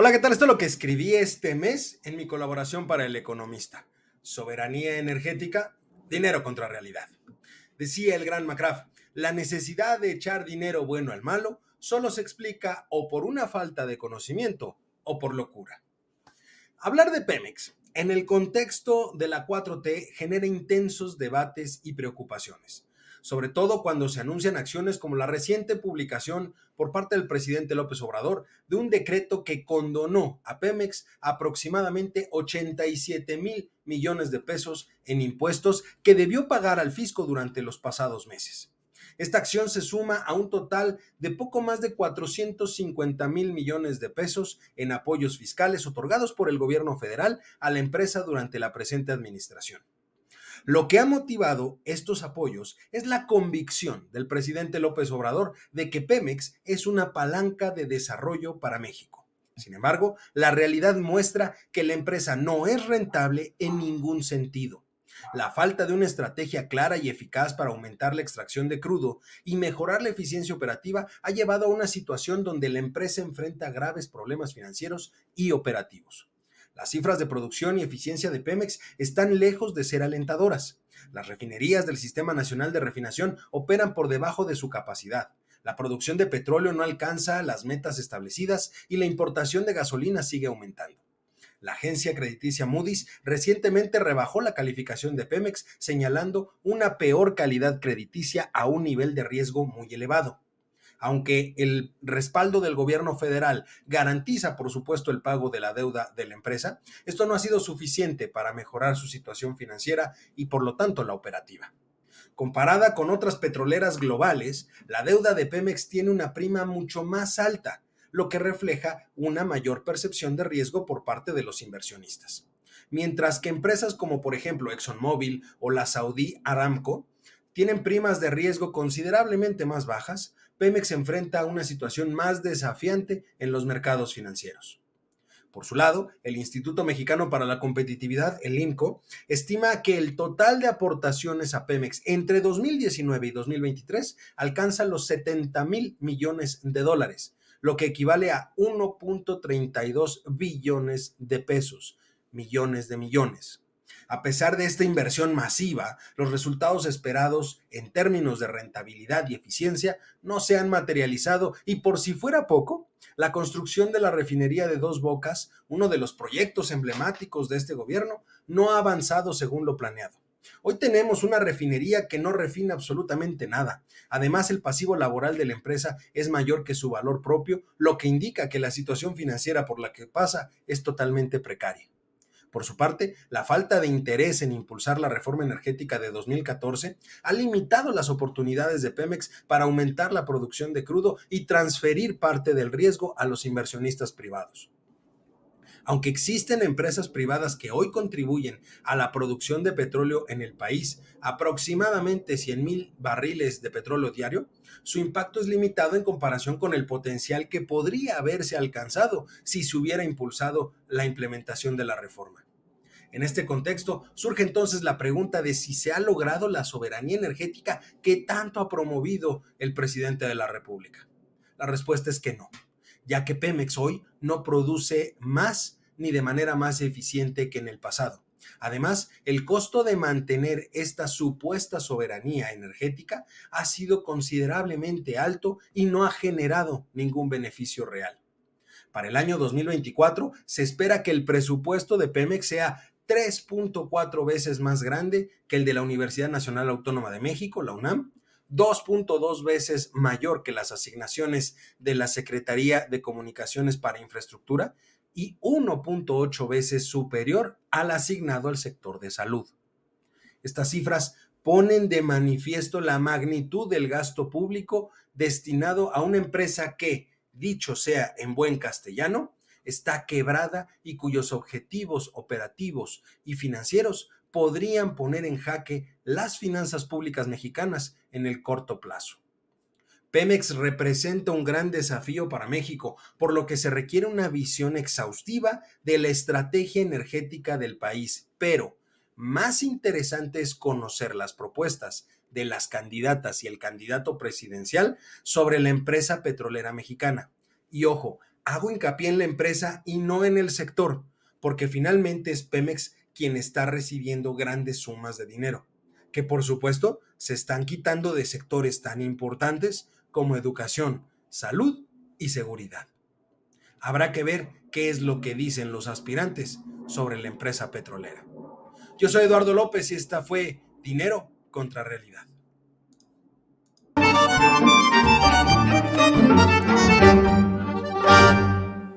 Hola, ¿qué tal? Esto es lo que escribí este mes en mi colaboración para El Economista. Soberanía energética, dinero contra realidad. Decía el gran McCraft, la necesidad de echar dinero bueno al malo solo se explica o por una falta de conocimiento o por locura. Hablar de Pemex en el contexto de la 4T genera intensos debates y preocupaciones sobre todo cuando se anuncian acciones como la reciente publicación por parte del presidente López Obrador de un decreto que condonó a Pemex aproximadamente 87 mil millones de pesos en impuestos que debió pagar al fisco durante los pasados meses. Esta acción se suma a un total de poco más de 450 mil millones de pesos en apoyos fiscales otorgados por el gobierno federal a la empresa durante la presente administración. Lo que ha motivado estos apoyos es la convicción del presidente López Obrador de que Pemex es una palanca de desarrollo para México. Sin embargo, la realidad muestra que la empresa no es rentable en ningún sentido. La falta de una estrategia clara y eficaz para aumentar la extracción de crudo y mejorar la eficiencia operativa ha llevado a una situación donde la empresa enfrenta graves problemas financieros y operativos. Las cifras de producción y eficiencia de Pemex están lejos de ser alentadoras. Las refinerías del Sistema Nacional de Refinación operan por debajo de su capacidad. La producción de petróleo no alcanza las metas establecidas y la importación de gasolina sigue aumentando. La agencia crediticia Moody's recientemente rebajó la calificación de Pemex señalando una peor calidad crediticia a un nivel de riesgo muy elevado aunque el respaldo del gobierno federal garantiza, por supuesto, el pago de la deuda de la empresa, esto no ha sido suficiente para mejorar su situación financiera y, por lo tanto, la operativa. Comparada con otras petroleras globales, la deuda de Pemex tiene una prima mucho más alta, lo que refleja una mayor percepción de riesgo por parte de los inversionistas. Mientras que empresas como por ejemplo ExxonMobil o la Saudi Aramco tienen primas de riesgo considerablemente más bajas, Pemex enfrenta a una situación más desafiante en los mercados financieros. Por su lado, el Instituto Mexicano para la Competitividad, el INCO, estima que el total de aportaciones a Pemex entre 2019 y 2023 alcanza los 70 mil millones de dólares, lo que equivale a 1.32 billones de pesos, millones de millones. A pesar de esta inversión masiva, los resultados esperados en términos de rentabilidad y eficiencia no se han materializado y por si fuera poco, la construcción de la refinería de Dos Bocas, uno de los proyectos emblemáticos de este gobierno, no ha avanzado según lo planeado. Hoy tenemos una refinería que no refina absolutamente nada. Además, el pasivo laboral de la empresa es mayor que su valor propio, lo que indica que la situación financiera por la que pasa es totalmente precaria. Por su parte, la falta de interés en impulsar la reforma energética de 2014 ha limitado las oportunidades de Pemex para aumentar la producción de crudo y transferir parte del riesgo a los inversionistas privados. Aunque existen empresas privadas que hoy contribuyen a la producción de petróleo en el país, aproximadamente 100 mil barriles de petróleo diario, su impacto es limitado en comparación con el potencial que podría haberse alcanzado si se hubiera impulsado la implementación de la reforma. En este contexto, surge entonces la pregunta de si se ha logrado la soberanía energética que tanto ha promovido el presidente de la República. La respuesta es que no, ya que Pemex hoy no produce más ni de manera más eficiente que en el pasado. Además, el costo de mantener esta supuesta soberanía energética ha sido considerablemente alto y no ha generado ningún beneficio real. Para el año 2024 se espera que el presupuesto de Pemex sea 3.4 veces más grande que el de la Universidad Nacional Autónoma de México, la UNAM, 2.2 veces mayor que las asignaciones de la Secretaría de Comunicaciones para Infraestructura y 1.8 veces superior al asignado al sector de salud. Estas cifras ponen de manifiesto la magnitud del gasto público destinado a una empresa que, dicho sea en buen castellano, está quebrada y cuyos objetivos operativos y financieros podrían poner en jaque las finanzas públicas mexicanas en el corto plazo. Pemex representa un gran desafío para México, por lo que se requiere una visión exhaustiva de la estrategia energética del país. Pero más interesante es conocer las propuestas de las candidatas y el candidato presidencial sobre la empresa petrolera mexicana. Y ojo, Hago hincapié en la empresa y no en el sector, porque finalmente es Pemex quien está recibiendo grandes sumas de dinero, que por supuesto se están quitando de sectores tan importantes como educación, salud y seguridad. Habrá que ver qué es lo que dicen los aspirantes sobre la empresa petrolera. Yo soy Eduardo López y esta fue Dinero contra Realidad.